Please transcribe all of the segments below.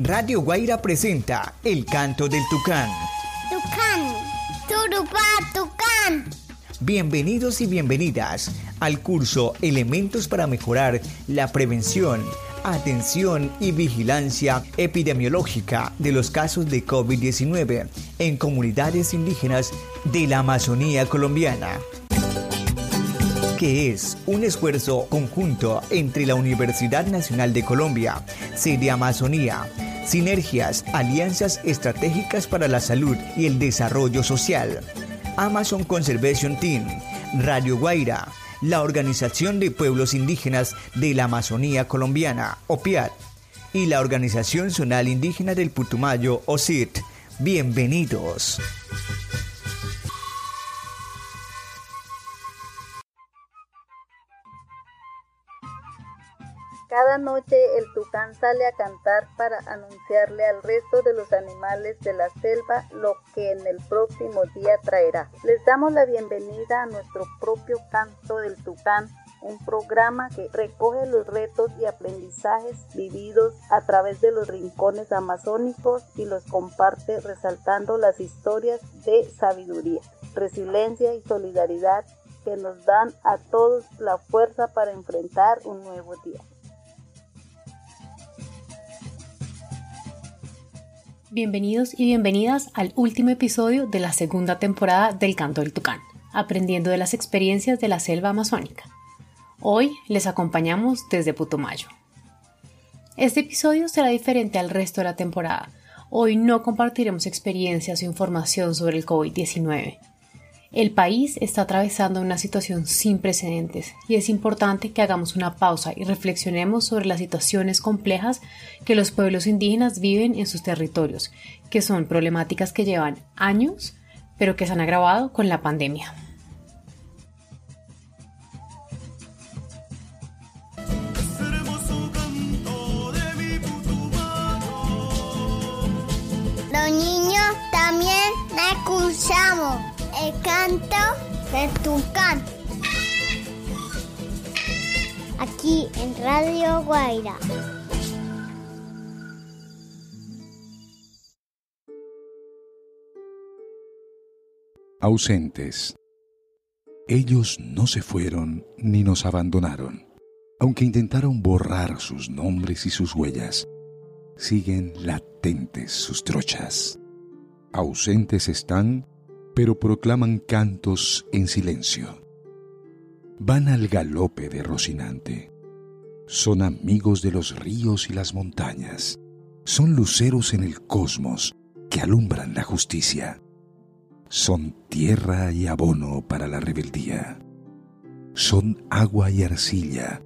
Radio Guaira presenta El canto del tucán. Tucán, turupá, tucán. Bienvenidos y bienvenidas al curso Elementos para mejorar la prevención, atención y vigilancia epidemiológica de los casos de COVID-19 en comunidades indígenas de la Amazonía colombiana que es un esfuerzo conjunto entre la Universidad Nacional de Colombia, Sede Amazonía, sinergias, alianzas estratégicas para la salud y el desarrollo social, Amazon Conservation Team, Radio Guaira, la Organización de Pueblos Indígenas de la Amazonía Colombiana, OPIAT, y la Organización Zonal Indígena del Putumayo, OSIT. Bienvenidos. Noche el tucán sale a cantar para anunciarle al resto de los animales de la selva lo que en el próximo día traerá. Les damos la bienvenida a nuestro propio canto del tucán un programa que recoge los retos y aprendizajes vividos a través de los rincones amazónicos y los comparte resaltando las historias de sabiduría, resiliencia y solidaridad que nos dan a todos la fuerza para enfrentar un nuevo día. Bienvenidos y bienvenidas al último episodio de la segunda temporada del Canto del Tucán, aprendiendo de las experiencias de la selva amazónica. Hoy les acompañamos desde Putumayo. Este episodio será diferente al resto de la temporada. Hoy no compartiremos experiencias o información sobre el COVID-19. El país está atravesando una situación sin precedentes y es importante que hagamos una pausa y reflexionemos sobre las situaciones complejas que los pueblos indígenas viven en sus territorios, que son problemáticas que llevan años, pero que se han agravado con la pandemia. Los niños también escuchamos canto de Tucán. Aquí en Radio Guaira. Ausentes. Ellos no se fueron ni nos abandonaron, aunque intentaron borrar sus nombres y sus huellas. Siguen latentes sus trochas. Ausentes están pero proclaman cantos en silencio. Van al galope de Rocinante. Son amigos de los ríos y las montañas. Son luceros en el cosmos que alumbran la justicia. Son tierra y abono para la rebeldía. Son agua y arcilla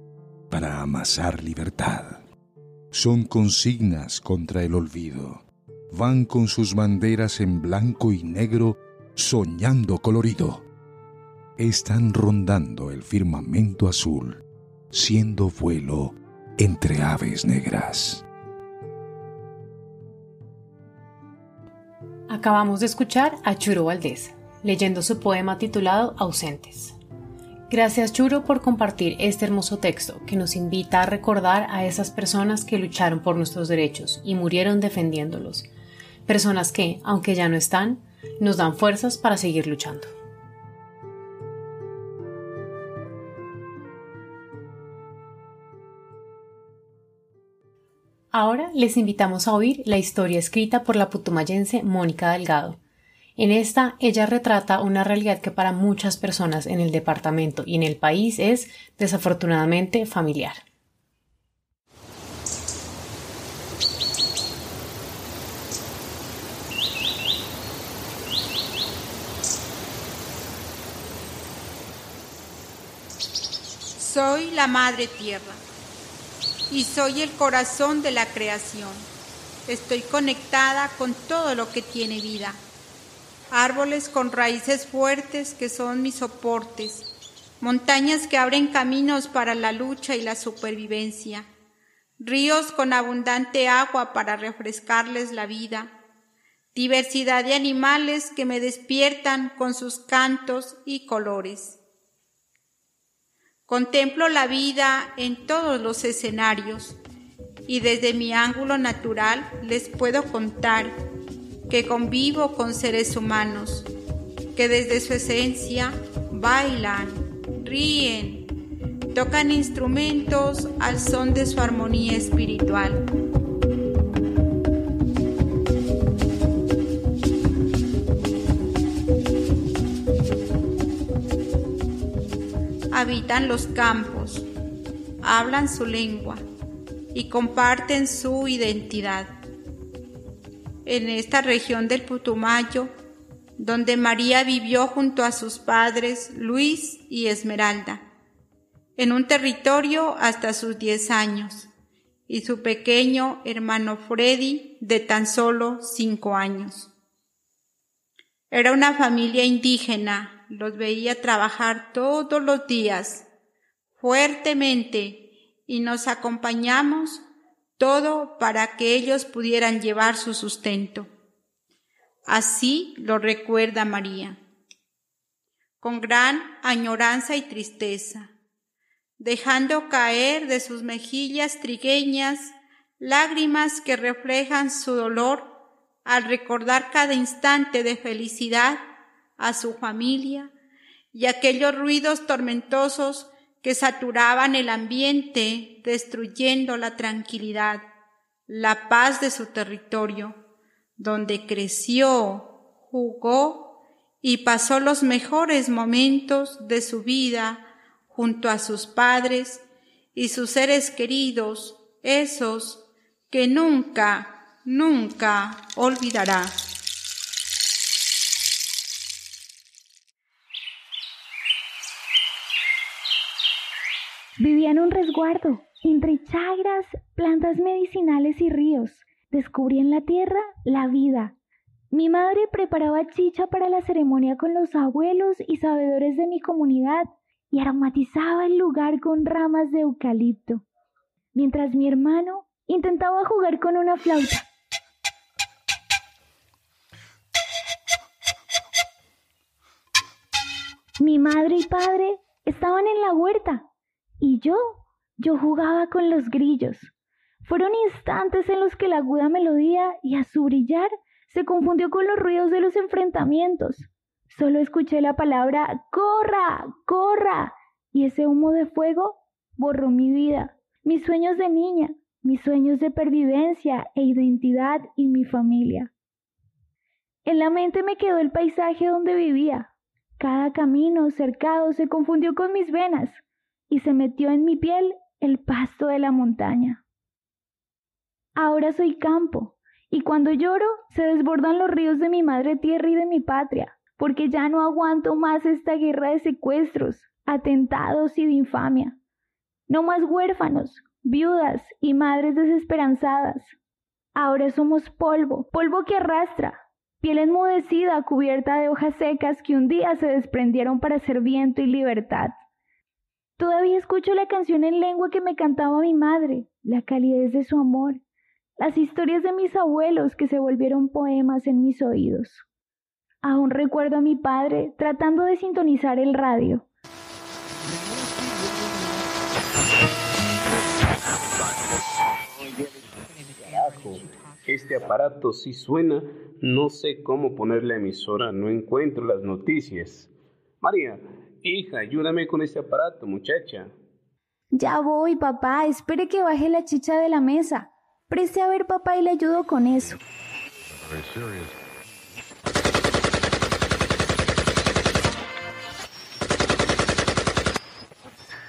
para amasar libertad. Son consignas contra el olvido. Van con sus banderas en blanco y negro soñando colorido. Están rondando el firmamento azul, siendo vuelo entre aves negras. Acabamos de escuchar a Churo Valdés, leyendo su poema titulado Ausentes. Gracias Churo por compartir este hermoso texto que nos invita a recordar a esas personas que lucharon por nuestros derechos y murieron defendiéndolos. Personas que, aunque ya no están, nos dan fuerzas para seguir luchando. Ahora les invitamos a oír la historia escrita por la putumayense Mónica Delgado. En esta, ella retrata una realidad que para muchas personas en el departamento y en el país es desafortunadamente familiar. Soy la Madre Tierra y soy el corazón de la creación. Estoy conectada con todo lo que tiene vida. Árboles con raíces fuertes que son mis soportes. Montañas que abren caminos para la lucha y la supervivencia. Ríos con abundante agua para refrescarles la vida. Diversidad de animales que me despiertan con sus cantos y colores. Contemplo la vida en todos los escenarios y desde mi ángulo natural les puedo contar que convivo con seres humanos que desde su esencia bailan, ríen, tocan instrumentos al son de su armonía espiritual. Habitan los campos, hablan su lengua y comparten su identidad. En esta región del Putumayo, donde María vivió junto a sus padres Luis y Esmeralda, en un territorio hasta sus 10 años, y su pequeño hermano Freddy de tan solo 5 años. Era una familia indígena, los veía trabajar todos los días, fuertemente, y nos acompañamos todo para que ellos pudieran llevar su sustento. Así lo recuerda María, con gran añoranza y tristeza, dejando caer de sus mejillas trigueñas lágrimas que reflejan su dolor al recordar cada instante de felicidad a su familia y aquellos ruidos tormentosos que saturaban el ambiente, destruyendo la tranquilidad, la paz de su territorio donde creció, jugó y pasó los mejores momentos de su vida junto a sus padres y sus seres queridos, esos que nunca, nunca olvidará. Un resguardo, entre chagras, plantas medicinales y ríos descubrí en la tierra la vida. Mi madre preparaba chicha para la ceremonia con los abuelos y sabedores de mi comunidad y aromatizaba el lugar con ramas de eucalipto, mientras mi hermano intentaba jugar con una flauta. Mi madre y padre estaban en la huerta y yo, yo jugaba con los grillos. Fueron instantes en los que la aguda melodía, y a su brillar, se confundió con los ruidos de los enfrentamientos. Solo escuché la palabra ¡Corra! ¡Corra! y ese humo de fuego borró mi vida, mis sueños de niña, mis sueños de pervivencia e identidad y mi familia. En la mente me quedó el paisaje donde vivía. Cada camino cercado se confundió con mis venas y se metió en mi piel el pasto de la montaña. Ahora soy campo, y cuando lloro se desbordan los ríos de mi madre tierra y de mi patria, porque ya no aguanto más esta guerra de secuestros, atentados y de infamia. No más huérfanos, viudas y madres desesperanzadas. Ahora somos polvo, polvo que arrastra, piel enmudecida cubierta de hojas secas que un día se desprendieron para ser viento y libertad. Todavía escucho la canción en lengua que me cantaba mi madre, la calidez de su amor, las historias de mis abuelos que se volvieron poemas en mis oídos. Aún recuerdo a mi padre tratando de sintonizar el radio. Este aparato sí suena, no sé cómo poner la emisora, no encuentro las noticias. María, hija, ayúdame con este aparato, muchacha. Ya voy, papá, espere que baje la chicha de la mesa. Preste a ver papá y le ayudo con eso.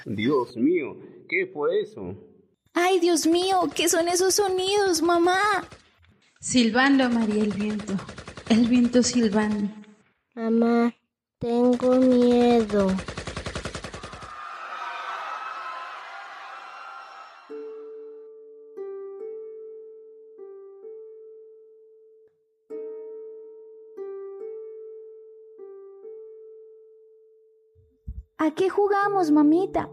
Dios mío, ¿qué fue eso? Ay, Dios mío, ¿qué son esos sonidos, mamá? Silbando, María, el viento. El viento silbando. Mamá, tengo miedo. ¿A qué jugamos, mamita?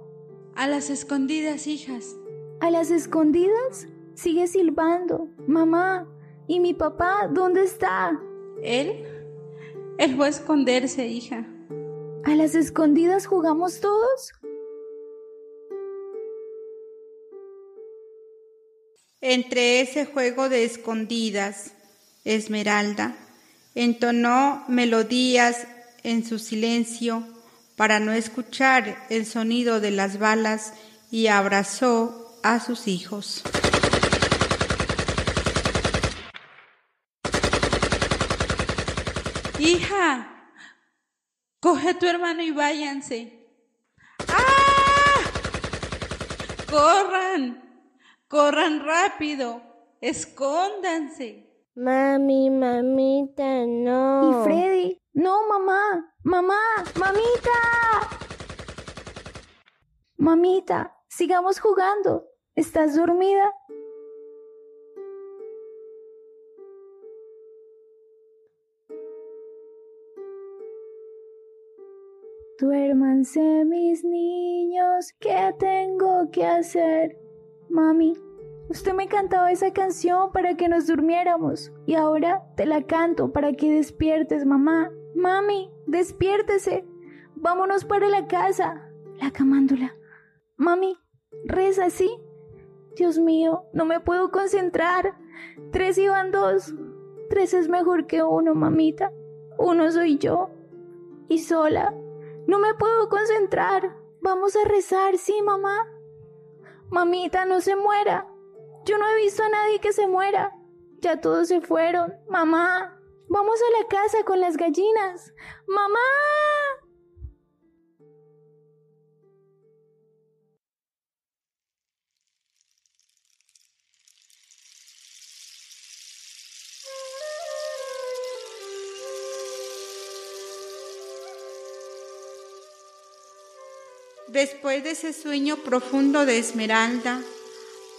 A las escondidas, hijas. ¿A las escondidas? Sigue silbando. Mamá, ¿y mi papá dónde está? Él. Él fue a esconderse, hija. ¿A las escondidas jugamos todos? Entre ese juego de escondidas, Esmeralda entonó melodías en su silencio para no escuchar el sonido de las balas y abrazó a sus hijos. Hija, coge a tu hermano y váyanse. ¡Ah! Corran, corran rápido, escóndanse. Mami, mamita, no. Y Freddy, no, mamá, mamá, mamita. Mamita, sigamos jugando. ¿Estás dormida? Duérmanse mis niños, ¿qué tengo que hacer? Mami, usted me cantaba esa canción para que nos durmiéramos y ahora te la canto para que despiertes, mamá. Mami, despiértese. Vámonos para la casa. La camándula. Mami, reza, ¿sí? Dios mío, no me puedo concentrar. Tres iban dos. Tres es mejor que uno, mamita. Uno soy yo. Y sola. No me puedo concentrar. Vamos a rezar, ¿sí, mamá? Mamita, no se muera. Yo no he visto a nadie que se muera. Ya todos se fueron. Mamá, vamos a la casa con las gallinas. Mamá. Después de ese sueño profundo de Esmeralda,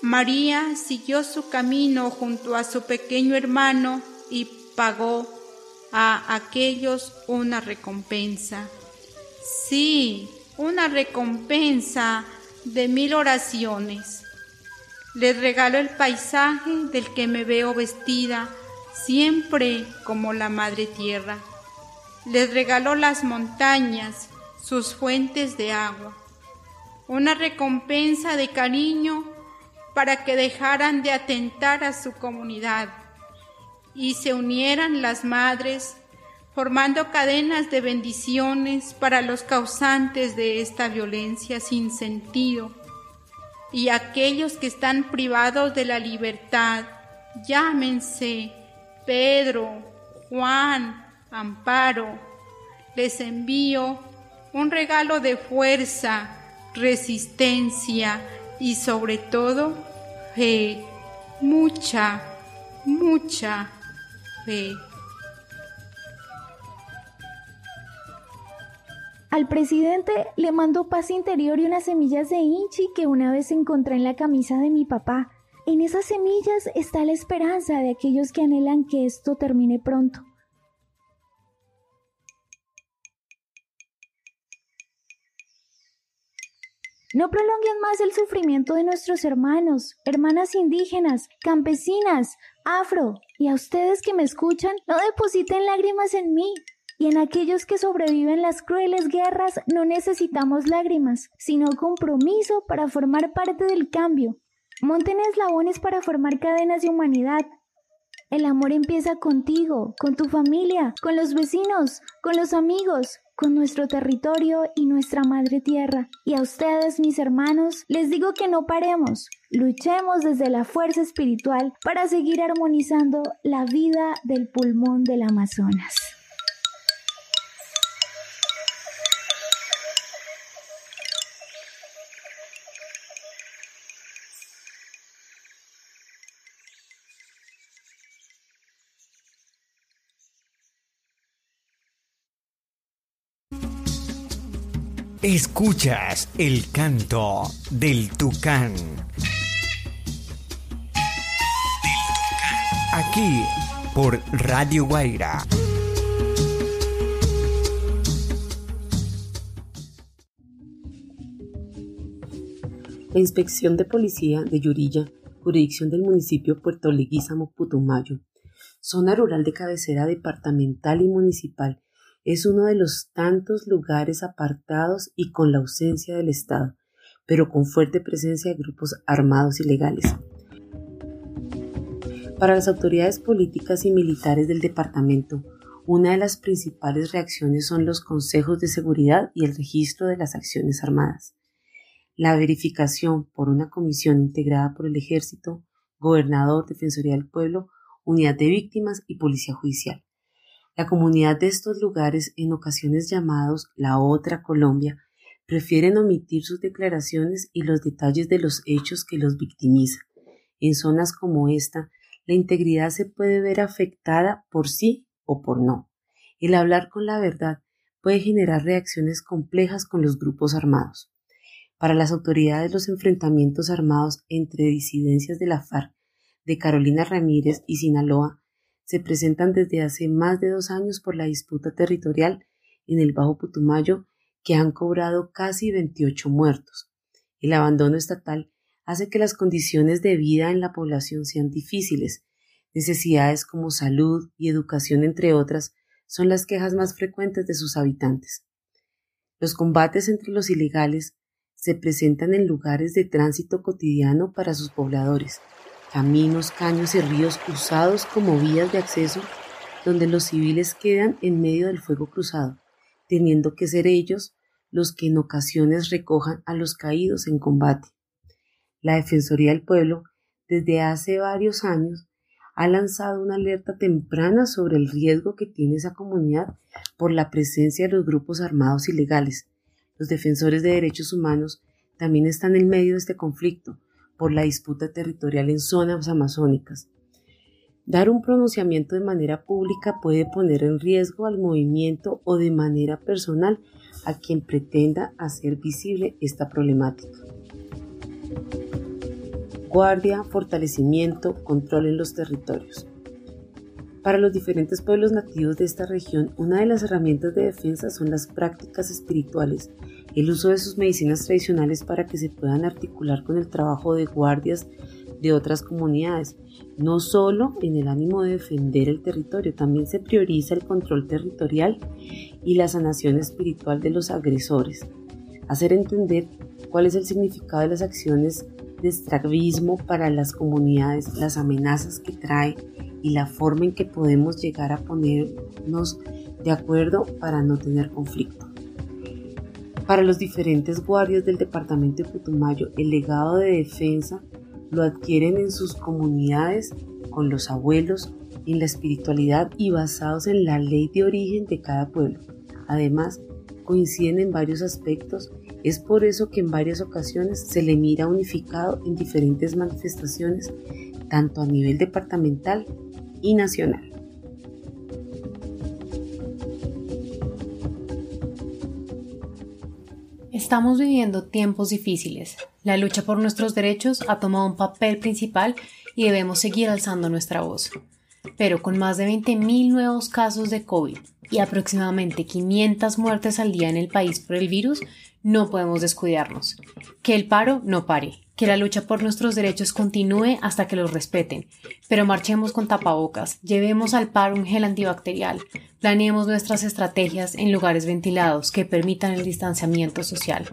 María siguió su camino junto a su pequeño hermano y pagó a aquellos una recompensa. Sí, una recompensa de mil oraciones. Les regalo el paisaje del que me veo vestida, siempre como la Madre Tierra. Les regaló las montañas, sus fuentes de agua una recompensa de cariño para que dejaran de atentar a su comunidad y se unieran las madres formando cadenas de bendiciones para los causantes de esta violencia sin sentido. Y aquellos que están privados de la libertad, llámense Pedro, Juan, Amparo, les envío un regalo de fuerza, resistencia y sobre todo fe, mucha, mucha fe. Al presidente le mandó paz interior y unas semillas de inchi que una vez encontré en la camisa de mi papá. En esas semillas está la esperanza de aquellos que anhelan que esto termine pronto. No prolonguen más el sufrimiento de nuestros hermanos, hermanas indígenas, campesinas, afro, y a ustedes que me escuchan, no depositen lágrimas en mí. Y en aquellos que sobreviven las crueles guerras no necesitamos lágrimas, sino compromiso para formar parte del cambio. Monten eslabones para formar cadenas de humanidad. El amor empieza contigo, con tu familia, con los vecinos, con los amigos, con nuestro territorio y nuestra madre tierra. Y a ustedes, mis hermanos, les digo que no paremos, luchemos desde la fuerza espiritual para seguir armonizando la vida del pulmón del Amazonas. Escuchas el canto del tucán. Aquí por Radio Guaira. La Inspección de Policía de Yurilla, jurisdicción del municipio Puerto Leguízamo, Putumayo, zona rural de cabecera departamental y municipal es uno de los tantos lugares apartados y con la ausencia del Estado, pero con fuerte presencia de grupos armados ilegales. Para las autoridades políticas y militares del departamento, una de las principales reacciones son los consejos de seguridad y el registro de las acciones armadas. La verificación por una comisión integrada por el Ejército, Gobernador, Defensoría del Pueblo, Unidad de Víctimas y Policía Judicial. La comunidad de estos lugares, en ocasiones llamados la otra Colombia, prefieren omitir sus declaraciones y los detalles de los hechos que los victimizan. En zonas como esta, la integridad se puede ver afectada por sí o por no. El hablar con la verdad puede generar reacciones complejas con los grupos armados. Para las autoridades, los enfrentamientos armados entre disidencias de la FARC, de Carolina Ramírez y Sinaloa se presentan desde hace más de dos años por la disputa territorial en el Bajo Putumayo que han cobrado casi 28 muertos. El abandono estatal hace que las condiciones de vida en la población sean difíciles. Necesidades como salud y educación, entre otras, son las quejas más frecuentes de sus habitantes. Los combates entre los ilegales se presentan en lugares de tránsito cotidiano para sus pobladores, caminos, caños y ríos usados como vías de acceso donde los civiles quedan en medio del fuego cruzado, teniendo que ser ellos los que en ocasiones recojan a los caídos en combate. La Defensoría del Pueblo, desde hace varios años, ha lanzado una alerta temprana sobre el riesgo que tiene esa comunidad por la presencia de los grupos armados ilegales. Los defensores de derechos humanos también están en medio de este conflicto, por la disputa territorial en zonas amazónicas. Dar un pronunciamiento de manera pública puede poner en riesgo al movimiento o de manera personal a quien pretenda hacer visible esta problemática. Guardia, fortalecimiento, control en los territorios. Para los diferentes pueblos nativos de esta región, una de las herramientas de defensa son las prácticas espirituales el uso de sus medicinas tradicionales para que se puedan articular con el trabajo de guardias de otras comunidades, no solo en el ánimo de defender el territorio, también se prioriza el control territorial y la sanación espiritual de los agresores. Hacer entender cuál es el significado de las acciones de extravismo para las comunidades, las amenazas que trae y la forma en que podemos llegar a ponernos de acuerdo para no tener conflicto. Para los diferentes guardias del departamento de Putumayo, el legado de defensa lo adquieren en sus comunidades, con los abuelos, en la espiritualidad y basados en la ley de origen de cada pueblo. Además, coinciden en varios aspectos, es por eso que en varias ocasiones se le mira unificado en diferentes manifestaciones, tanto a nivel departamental y nacional. Estamos viviendo tiempos difíciles. La lucha por nuestros derechos ha tomado un papel principal y debemos seguir alzando nuestra voz. Pero con más de 20.000 nuevos casos de COVID y aproximadamente 500 muertes al día en el país por el virus, no podemos descuidarnos. Que el paro no pare, que la lucha por nuestros derechos continúe hasta que los respeten, pero marchemos con tapabocas, llevemos al paro un gel antibacterial, planeemos nuestras estrategias en lugares ventilados que permitan el distanciamiento social.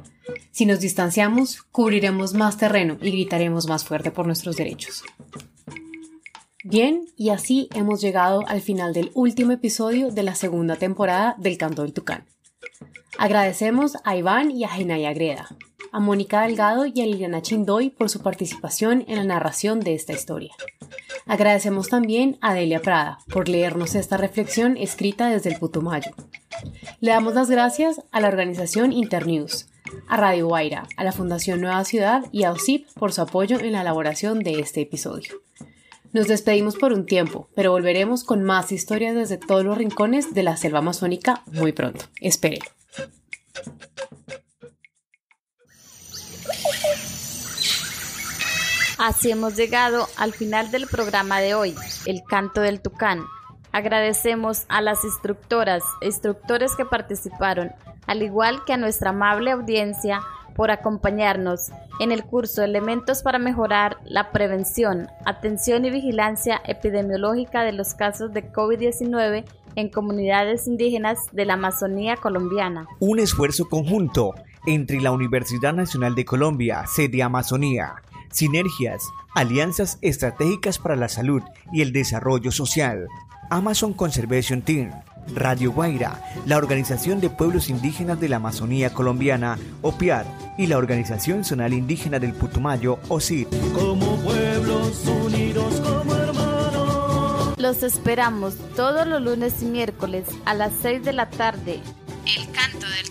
Si nos distanciamos, cubriremos más terreno y gritaremos más fuerte por nuestros derechos. Bien, y así hemos llegado al final del último episodio de la segunda temporada del Canto del Tucán. Agradecemos a Iván y a Genaya Greda, a Mónica Delgado y a Liliana Chindoy por su participación en la narración de esta historia. Agradecemos también a Delia Prada por leernos esta reflexión escrita desde el Putumayo. Le damos las gracias a la organización Internews, a Radio Guaira, a la Fundación Nueva Ciudad y a OSIP por su apoyo en la elaboración de este episodio. Nos despedimos por un tiempo, pero volveremos con más historias desde todos los rincones de la selva amazónica muy pronto. Espérenlo. Así hemos llegado al final del programa de hoy, El Canto del Tucán. Agradecemos a las instructoras e instructores que participaron, al igual que a nuestra amable audiencia por acompañarnos en el curso Elementos para mejorar la prevención, atención y vigilancia epidemiológica de los casos de COVID-19 en comunidades indígenas de la Amazonía colombiana. Un esfuerzo conjunto entre la Universidad Nacional de Colombia, sede Amazonía, Sinergias, alianzas estratégicas para la salud y el desarrollo social. Amazon Conservation Team, Radio Guaira, la Organización de Pueblos Indígenas de la Amazonía Colombiana, OPIAR, y la Organización Zonal Indígena del Putumayo, OSID. Como pueblos unidos como hermanos. Los esperamos todos los lunes y miércoles a las 6 de la tarde. El canto del